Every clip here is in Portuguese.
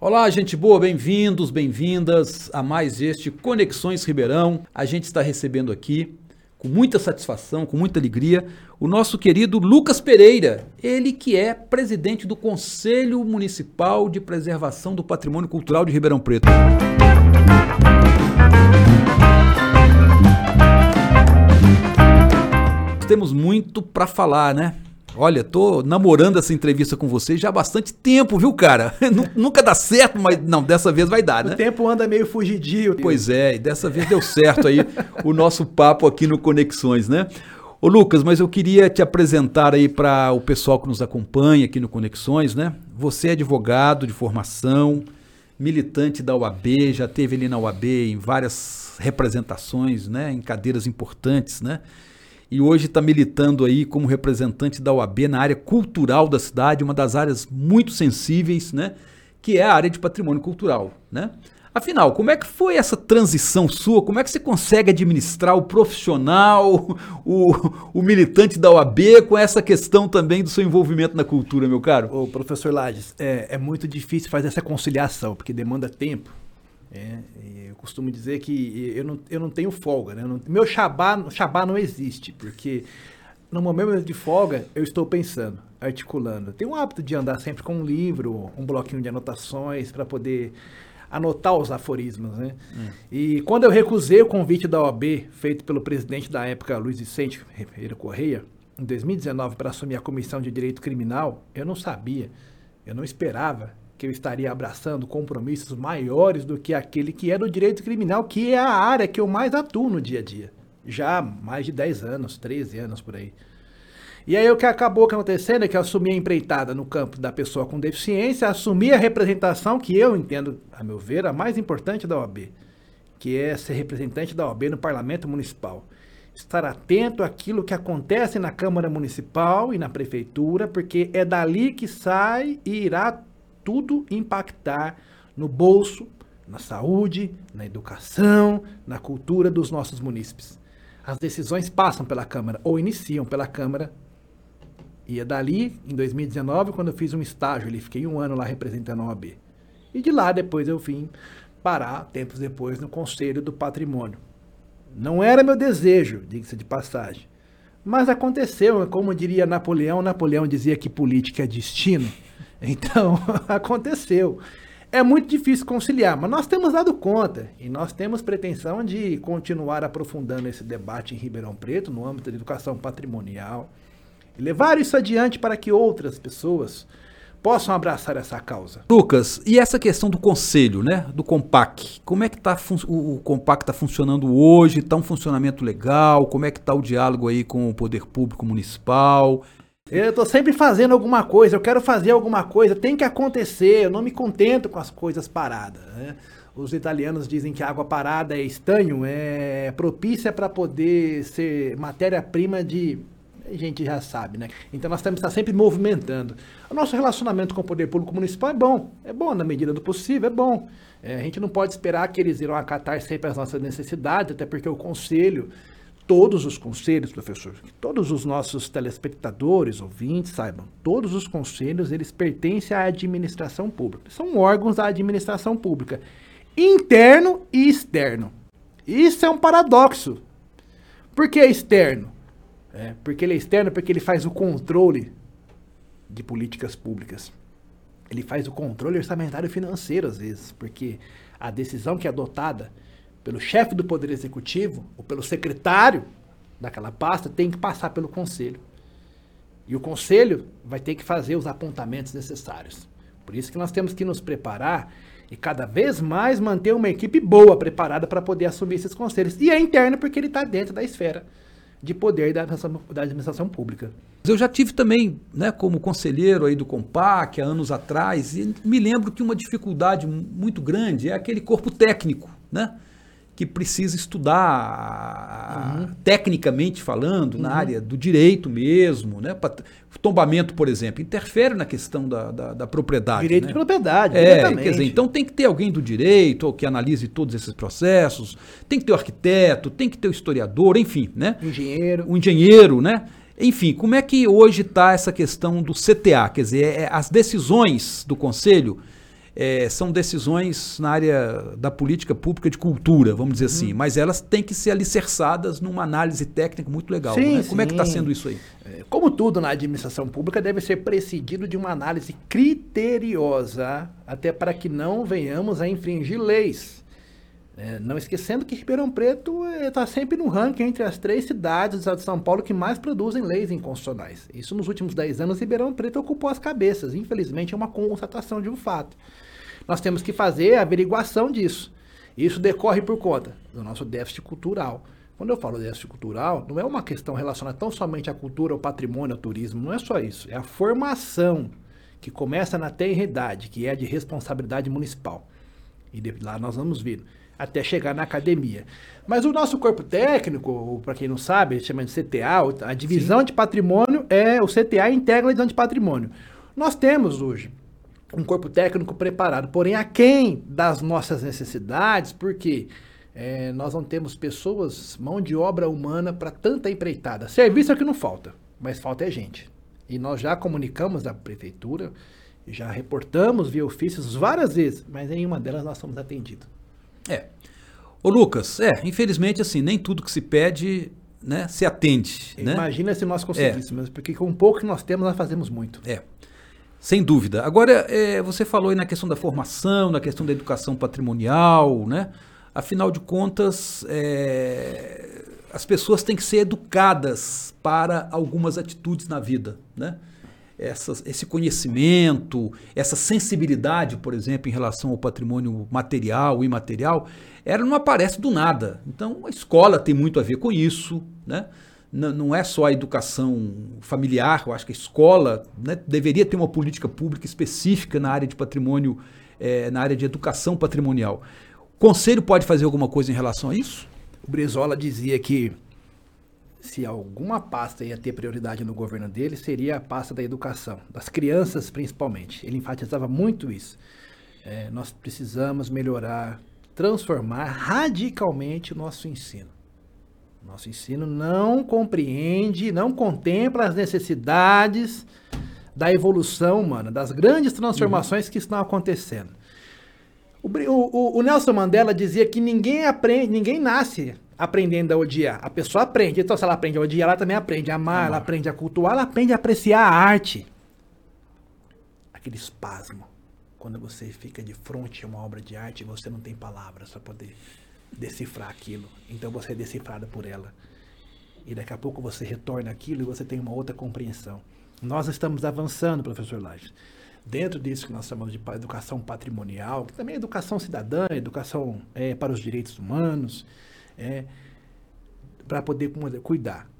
Olá, gente boa, bem-vindos, bem-vindas a mais este Conexões Ribeirão. A gente está recebendo aqui, com muita satisfação, com muita alegria, o nosso querido Lucas Pereira, ele que é presidente do Conselho Municipal de Preservação do Patrimônio Cultural de Ribeirão Preto. Temos muito para falar, né? Olha, tô namorando essa entrevista com você já há bastante tempo, viu, cara? Nunca dá certo, mas não, dessa vez vai dar, né? O tempo anda meio fugidio. Pois é, e dessa vez deu certo aí o nosso papo aqui no Conexões, né? Ô Lucas, mas eu queria te apresentar aí para o pessoal que nos acompanha aqui no Conexões, né? Você é advogado de formação, militante da UAB, já teve ali na UAB em várias representações, né? Em cadeiras importantes, né? E hoje está militando aí como representante da UAB na área cultural da cidade, uma das áreas muito sensíveis, né? Que é a área de patrimônio cultural, né? Afinal, como é que foi essa transição sua? Como é que você consegue administrar o profissional, o, o militante da OAB com essa questão também do seu envolvimento na cultura, meu caro? Ô, professor Lages, é, é muito difícil fazer essa conciliação, porque demanda tempo. É, eu costumo dizer que eu não, eu não tenho folga, né? Não, meu xabá não existe, porque no momento de folga eu estou pensando, articulando. Tenho o hábito de andar sempre com um livro, um bloquinho de anotações para poder anotar os aforismos, né? Hum. E quando eu recusei o convite da OAB, feito pelo presidente da época, Luiz Vicente Ferreira Correia, em 2019, para assumir a Comissão de Direito Criminal, eu não sabia, eu não esperava que eu estaria abraçando compromissos maiores do que aquele que é do direito criminal, que é a área que eu mais atuo no dia a dia. Já há mais de 10 anos, 13 anos por aí. E aí o que acabou acontecendo é que eu assumi a empreitada no campo da pessoa com deficiência, assumi a representação que eu entendo, a meu ver, a mais importante da OAB, que é ser representante da OAB no Parlamento Municipal. Estar atento àquilo que acontece na Câmara Municipal e na Prefeitura, porque é dali que sai e irá tudo impactar no bolso, na saúde, na educação, na cultura dos nossos munícipes. As decisões passam pela Câmara ou iniciam pela Câmara. E é dali, em 2019, quando eu fiz um estágio fiquei um ano lá representando a OAB. E de lá depois eu vim parar, tempos depois, no Conselho do Patrimônio. Não era meu desejo, diga-se de passagem. Mas aconteceu, como diria Napoleão, Napoleão dizia que política é destino. Então, aconteceu. É muito difícil conciliar, mas nós temos dado conta e nós temos pretensão de continuar aprofundando esse debate em Ribeirão Preto, no âmbito da educação patrimonial, e levar isso adiante para que outras pessoas possam abraçar essa causa. Lucas, e essa questão do conselho, né, do Compac? Como é que tá o, o Compac está funcionando hoje? Está um funcionamento legal? Como é que está o diálogo aí com o poder público municipal? Eu tô sempre fazendo alguma coisa, eu quero fazer alguma coisa, tem que acontecer, eu não me contento com as coisas paradas. Né? Os italianos dizem que água parada é estanho, é propícia para poder ser matéria-prima de. A gente já sabe, né? Então nós temos que estar sempre movimentando. O nosso relacionamento com o poder público municipal é bom, é bom na medida do possível, é bom. É, a gente não pode esperar que eles irão acatar sempre as nossas necessidades, até porque o conselho todos os conselhos, professor, que todos os nossos telespectadores, ouvintes saibam, todos os conselhos, eles pertencem à administração pública. São órgãos da administração pública, interno e externo. Isso é um paradoxo. Por que externo? É, porque ele é externo porque ele faz o controle de políticas públicas. Ele faz o controle orçamentário financeiro, às vezes, porque a decisão que é adotada pelo chefe do Poder Executivo ou pelo secretário daquela pasta tem que passar pelo Conselho. E o Conselho vai ter que fazer os apontamentos necessários. Por isso que nós temos que nos preparar e cada vez mais manter uma equipe boa preparada para poder assumir esses conselhos. E é interno porque ele está dentro da esfera de poder da administração, da administração pública. Eu já tive também, né, como conselheiro aí do Compac há anos atrás, e me lembro que uma dificuldade muito grande é aquele corpo técnico, né? Que precisa estudar uhum. tecnicamente falando, uhum. na área do direito mesmo, né? Tombamento, por exemplo, interfere na questão da, da, da propriedade. Direito né? de propriedade, é, quer dizer, então tem que ter alguém do direito que analise todos esses processos, tem que ter o arquiteto, tem que ter o historiador, enfim, né? Engenheiro. O engenheiro, né? Enfim, como é que hoje está essa questão do CTA? Quer dizer, é, as decisões do conselho é, são decisões na área da política pública de cultura, vamos dizer assim, mas elas têm que ser alicerçadas numa análise técnica muito legal. Sim, né? Como é que está sim. sendo isso aí? É, Como tudo na administração pública, deve ser precedido de uma análise criteriosa, até para que não venhamos a infringir leis. É, não esquecendo que Ribeirão Preto está sempre no ranking entre as três cidades do estado de São Paulo que mais produzem leis inconstitucionais. Isso nos últimos 10 anos, Ribeirão Preto ocupou as cabeças. Infelizmente, é uma constatação de um fato. Nós temos que fazer a averiguação disso. Isso decorre por conta do nosso déficit cultural. Quando eu falo déficit cultural, não é uma questão relacionada tão somente à cultura, ao patrimônio, ao turismo, não é só isso. É a formação que começa na tenra idade, que é de responsabilidade municipal. E de lá nós vamos vir até chegar na academia. Mas o nosso corpo técnico, para quem não sabe, chama de CTA, a divisão Sim. de patrimônio é o CTA integra a divisão de patrimônio. Nós temos hoje um corpo técnico preparado, porém aquém das nossas necessidades, porque é, nós não temos pessoas, mão de obra humana para tanta empreitada. Serviço é que não falta, mas falta é gente. E nós já comunicamos à prefeitura, já reportamos via ofícios várias vezes, mas em uma delas nós somos atendidos. É. Ô Lucas, é, infelizmente assim, nem tudo que se pede, né, se atende, né? Imagina se nós conseguíssemos, é. porque com o pouco que nós temos, nós fazemos muito. É. Sem dúvida. Agora, é, você falou aí na questão da formação, na questão da educação patrimonial, né? Afinal de contas, é, as pessoas têm que ser educadas para algumas atitudes na vida, né? Essas, esse conhecimento, essa sensibilidade, por exemplo, em relação ao patrimônio material e imaterial, ela não aparece do nada. Então, a escola tem muito a ver com isso, né? Não é só a educação familiar, eu acho que a escola né, deveria ter uma política pública específica na área de patrimônio, é, na área de educação patrimonial. O conselho pode fazer alguma coisa em relação a isso? O Brizola dizia que se alguma pasta ia ter prioridade no governo dele, seria a pasta da educação, das crianças principalmente. Ele enfatizava muito isso. É, nós precisamos melhorar, transformar radicalmente o nosso ensino. Nosso ensino não compreende, não contempla as necessidades da evolução humana, das grandes transformações uhum. que estão acontecendo. O, o, o, Nelson Mandela dizia que ninguém aprende, ninguém nasce aprendendo a odiar. A pessoa aprende. Então, se ela aprende a odiar, ela também aprende a amar, amar. ela aprende a cultuar, ela aprende a apreciar a arte. Aquele espasmo. Quando você fica de frente a uma obra de arte, você não tem palavras para poder decifrar aquilo. Então você é decifrado por ela. E daqui a pouco você retorna aquilo e você tem uma outra compreensão. Nós estamos avançando, professor Lages. Dentro disso que nós chamamos de educação patrimonial, que também é educação cidadã, educação é, para os direitos humanos, é, para poder cuidar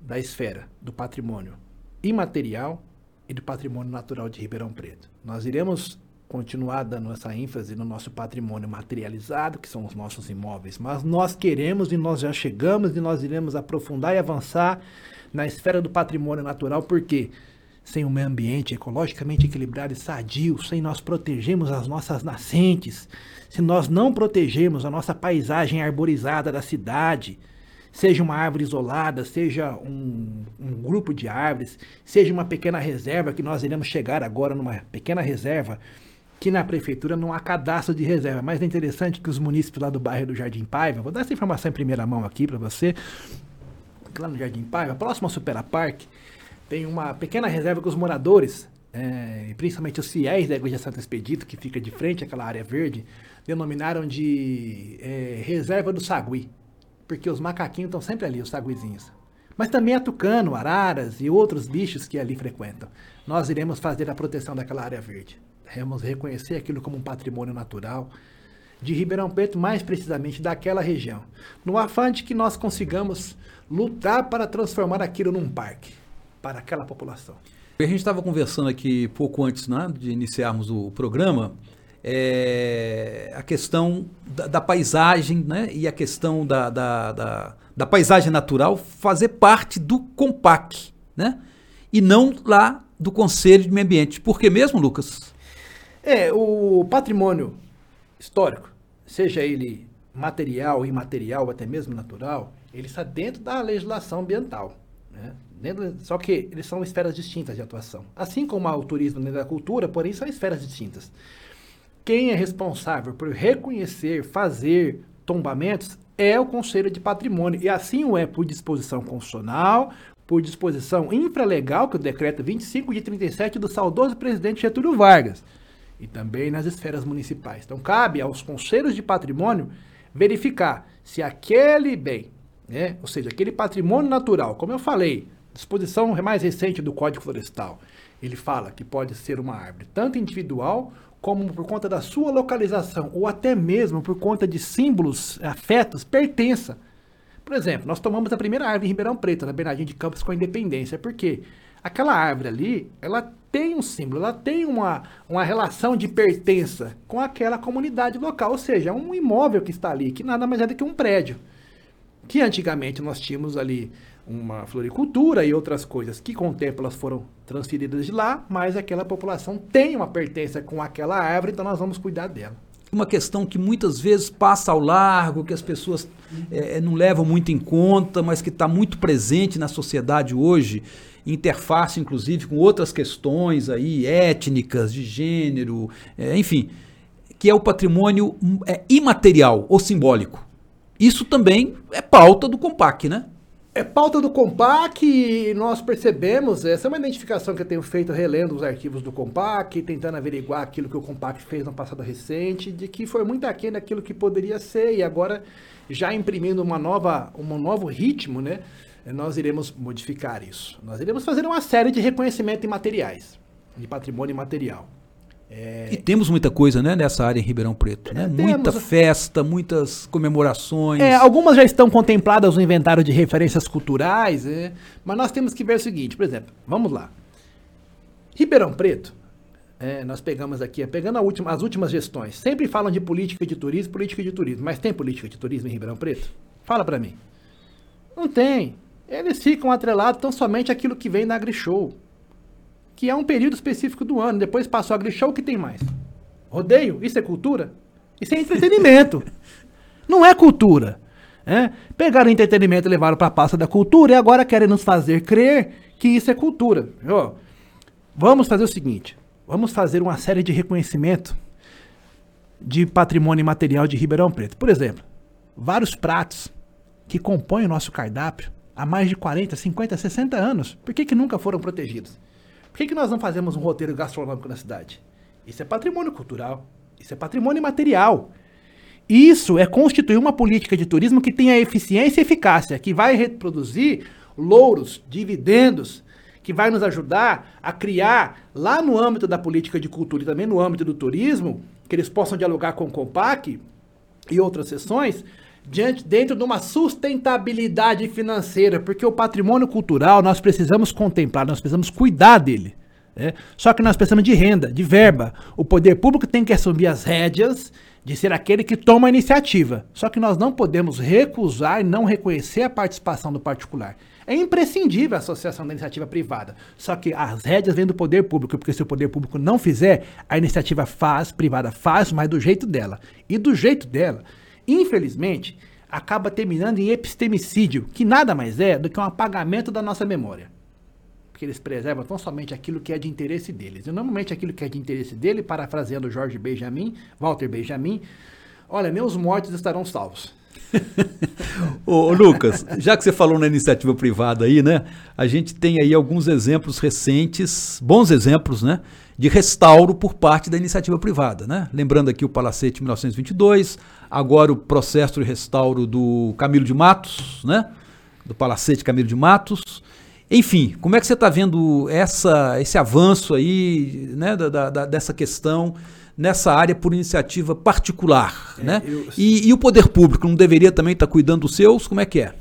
da esfera do patrimônio imaterial e do patrimônio natural de Ribeirão Preto. Nós iremos continuar dando essa ênfase no nosso patrimônio materializado, que são os nossos imóveis, mas nós queremos e nós já chegamos e nós iremos aprofundar e avançar na esfera do patrimônio natural, porque sem um meio ambiente ecologicamente equilibrado e sadio, sem nós protegermos as nossas nascentes, se nós não protegermos a nossa paisagem arborizada da cidade, seja uma árvore isolada, seja um, um, grupo de árvores, seja uma pequena reserva, que nós iremos chegar agora numa pequena reserva, que na prefeitura não há cadastro de reserva. Mas é interessante que os munícipes lá do bairro do Jardim Paiva, vou dar essa informação em primeira mão aqui para você, lá no Jardim Paiva, próximo ao Supera Park, tem uma pequena reserva que os moradores, é, principalmente os fiéis da Igreja Santo Expedito, que fica de frente àquela área verde, denominaram de é, Reserva do Sagui, porque os macaquinhos estão sempre ali, os saguizinhos. Mas também a tucano, araras e outros bichos que ali frequentam. Nós iremos fazer a proteção daquela área verde. Vamos reconhecer aquilo como um patrimônio natural de Ribeirão Preto, mais precisamente daquela região, no afã de que nós consigamos lutar para transformar aquilo num parque para aquela população. A gente estava conversando aqui pouco antes né, de iniciarmos o programa, é, a questão da, da, paisagem né, e a questão da, da, da, da paisagem natural fazer parte do COMPAC, né? E não lá do Conselho de Meio Ambiente. Por que mesmo, Lucas? É, o patrimônio histórico, seja ele material, imaterial, até mesmo natural, ele está dentro da legislação ambiental. Né? Dentro, só que eles são esferas distintas de atuação. Assim como o turismo dentro da cultura, porém são esferas distintas. quem é responsável por reconhecer, fazer tombamentos é o Conselho de Patrimônio. E assim o é por disposição constitucional, por disposição infralegal, que é o decreto 25 de 37 do saudoso presidente Getúlio Vargas, e também nas esferas municipais. Então, cabe aos conselhos de patrimônio verificar se aquele bem, né, ou seja, aquele patrimônio natural, como eu falei, disposição mais recente do Código Florestal, ele fala que pode ser uma árvore tanto individual como por conta da sua localização ou até mesmo por conta de símbolos, afetos, pertença. Por exemplo, nós tomamos a primeira árvore em Ribeirão Preto, na Bernardinho de Campos com a Independência, porque aquela árvore ali, ela tem um símbolo, ela tem uma, uma relação de pertença com aquela comunidade local, ou seja, é um imóvel que está ali, que nada mais é do que um prédio. Que antigamente nós tínhamos ali uma floricultura e outras coisas que com o tempo elas foram transferidas de lá, mas aquela população tem uma pertença com aquela árvore, então nós vamos cuidar dela. Uma questão que muitas vezes passa ao largo, que as pessoas é, não levam muito em conta, mas que está muito presente na sociedade hoje, interface inclusive com outras questões aí étnicas, de gênero, é, enfim, que é o patrimônio é, imaterial ou simbólico. Isso também é pauta do Compac, né? É pauta do Compac e nós percebemos, essa é uma identificação que eu tenho feito relendo os arquivos do Compac, tentando averiguar aquilo que o Compac fez no passado recente, de que foi muito aquém daquilo que poderia ser e agora já imprimindo uma nova, um novo ritmo, né? Nós iremos modificar isso. Nós iremos fazer uma série de reconhecimento em materiais, de patrimônio imaterial. É... E temos muita coisa né, nessa área em Ribeirão Preto. Né? É, Muita festa, muitas comemorações. É, algumas já estão contempladas no inventário de referências culturais, é, mas nós temos que ver o seguinte, por exemplo, vamos lá. Ribeirão Preto, é, nós pegamos aqui, pegando última, as últimas gestões, sempre falam de política de turismo, política de turismo, mas tem política de turismo em Ribeirão Preto? Fala para mim. Não tem. Eles ficam atrelados tão somente aquilo que vem na AgriShow que é um período específico do ano. Depois passou a agrishow, o que tem mais? Rodeio? Isso é cultura? Isso é entretenimento. Não é cultura. É? Pegaram o entretenimento e levaram para a pasta da cultura e agora querem nos fazer crer que isso é cultura. Vamos fazer o seguinte: vamos fazer uma série de reconhecimento de patrimônio material de Ribeirão Preto. Por exemplo, vários pratos que compõem o nosso cardápio há mais de 40, 50, 60 anos. Por que, que nunca foram protegidos? Por que, que nós não fazemos um roteiro gastronômico na cidade? Isso é patrimônio cultural. Isso é patrimônio material. Isso é constituir uma política de turismo que tenha eficiência e eficácia, que vai reproduzir louros, dividendos, que vai nos ajudar a criar, lá no âmbito da política de cultura e também no âmbito do turismo, que eles possam dialogar com o COMPAC e outras sessões, diante, dentro de uma sustentabilidade financeira, porque o patrimônio cultural nós precisamos contemplar, nós precisamos cuidar dele. Né? Só que nós precisamos de renda, de verba. O poder público tem que assumir as rédeas de ser aquele que toma a iniciativa. Só que nós não podemos recusar e não reconhecer a participação do particular. É imprescindível a associação da iniciativa privada. Só que as rédeas vêm do poder público, porque se o poder público não fizer, a iniciativa faz, privada faz, mas do jeito dela. E do jeito dela, infelizmente, acaba terminando em epistemicídio, que nada mais é do que um apagamento da nossa memória. Porque eles preservam tão somente aquilo que é de interesse deles. E normalmente aquilo que é de interesse dele, parafraseando Jorge Benjamin, Walter Benjamin, olha, meus mortos estarão salvos. Ô, Lucas, já que você falou na iniciativa privada aí, né? A gente tem aí alguns exemplos recentes, bons exemplos, né? De restauro por parte da iniciativa privada, né? Lembrando aqui o Palacete 1922, agora o processo de restauro do Camilo de Matos, né? Do Palacete Camilo de Matos. Enfim, como é que você está vendo essa, esse avanço aí, né? Da, da, dessa questão nessa área por iniciativa particular. É, né? Eu, e, e, o poder público não deveria também estar tá cuidando dos seus? Como é que é?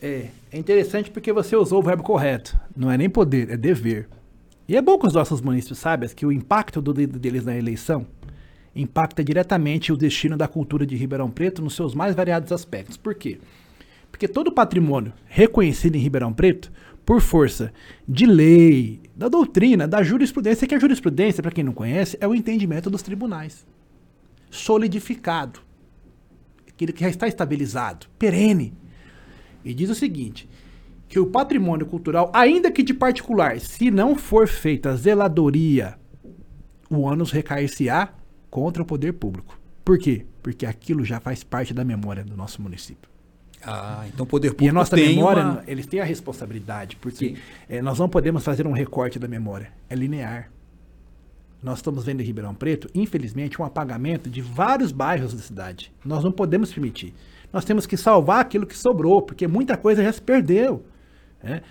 É, é interessante porque você usou o verbo correto. Não é nem poder, é dever. E é bom que os nossos municípios saibam que o impacto do dedo deles na eleição impacta diretamente o destino da cultura de Ribeirão Preto nos seus mais variados aspectos. Por quê? Porque todo patrimônio reconhecido em Ribeirão Preto por força de lei, da doutrina, da jurisprudência, que a jurisprudência, para quem não conhece, é o entendimento dos tribunais. Solidificado. Aquele que já está estabilizado, perene. E diz o seguinte: que o patrimônio cultural, ainda que de particular, se não for feita zeladoria, o ânus recair-se-á contra o poder público. Por quê? Porque aquilo já faz parte da memória do nosso município. Ah, então o poder público E a nossa memória, uma... eles têm a responsabilidade, porque eh, nós não podemos fazer um recorte da memória. É linear. Nós estamos vendo em Ribeirão Preto, infelizmente, um apagamento de vários bairros da cidade. Nós não podemos permitir. Nós temos que salvar aquilo que sobrou, porque muita coisa já se perdeu. né?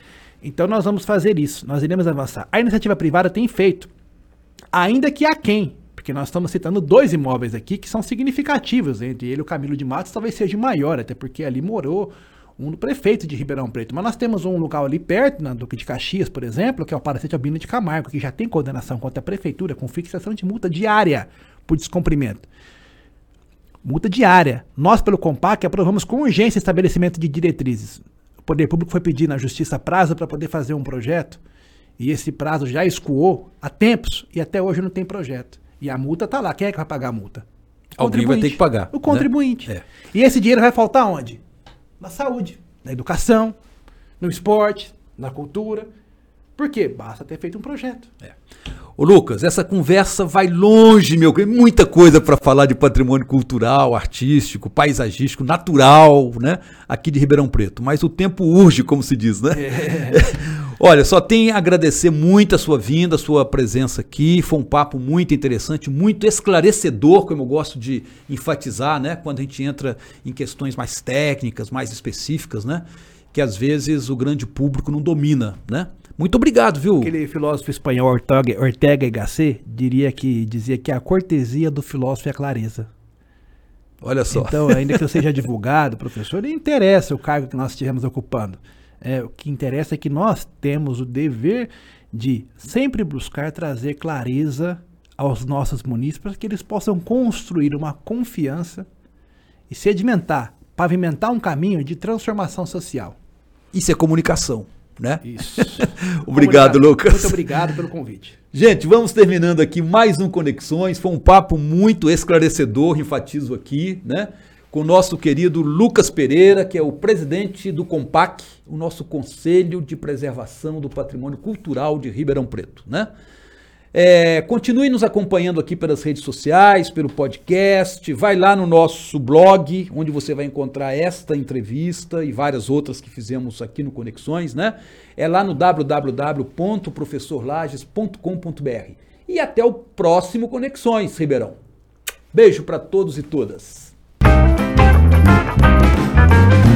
Então nós vamos fazer isso, nós iremos avançar. A iniciativa privada tem feito, ainda que a quem, porque nós estamos citando dois imóveis aqui que são significativos, entre ele o Camilo de Matos talvez seja maior, até porque ali morou um do prefeito de Ribeirão Preto. Mas nós temos um local ali perto, na Duque de Caxias, por exemplo, que é o Palacete Albino de Camargo, que já tem condenação contra a prefeitura com fixação de multa diária por descumprimento. Multa diária. Nós, pelo Compac, aprovamos com urgência estabelecimento de diretrizes. O Poder Público foi pedir na Justiça prazo para poder fazer um projeto, e esse prazo já escoou há tempos, e até hoje não tem projeto. E a multa está lá. Quem é que vai pagar a multa? O Alguém vai ter contribuinte. que pagar, O né? contribuinte. É. E esse dinheiro vai faltar onde? Na saúde, na educação, no esporte, na cultura. Por quê? Basta ter feito um projeto. Ô Lucas, essa conversa vai longe, meu. Tem muita coisa para falar de patrimônio cultural, artístico, paisagístico, natural, né? Aqui de Ribeirão Preto. Mas o tempo urge, como se diz, né? Olha, só tenho a agradecer muito a sua vinda, a sua presença aqui. Foi um papo muito interessante, muito esclarecedor, como eu gosto de enfatizar, né? Quando a gente entra em questões mais técnicas, mais específicas, né? Que às vezes o grande público não domina, né? Muito obrigado, viu? Aquele filósofo espanhol Ortega, Ortega y Gasset diria que dizia que a cortesia do filósofo é a clareza. Olha só. Então, ainda que eu seja advogado, professor, não interessa o cargo que nós estivemos ocupando. É, o que interessa é que nós temos o dever de sempre buscar trazer clareza aos nossos munícipes para que eles possam construir uma confiança e sedimentar, pavimentar um caminho de transformação social. Isso é comunicação, né? Isso. Obrigado, Lucas. Muito obrigado pelo convite. Gente, vamos terminando aqui mais um Conexões. Foi um papo muito esclarecedor, enfatizo aqui, né? Com o nosso querido Lucas Pereira, que é o presidente do COMPAC, o nosso Conselho de Preservação do Patrimônio Cultural de Ribeirão Preto, né? É, continue nos acompanhando aqui pelas redes sociais, pelo podcast. Vai lá no nosso blog, onde você vai encontrar esta entrevista e várias outras que fizemos aqui no Conexões, né? É lá no www.professorlages.com.br. E até o próximo Conexões, Ribeirão. Beijo para todos e todas. Thank you.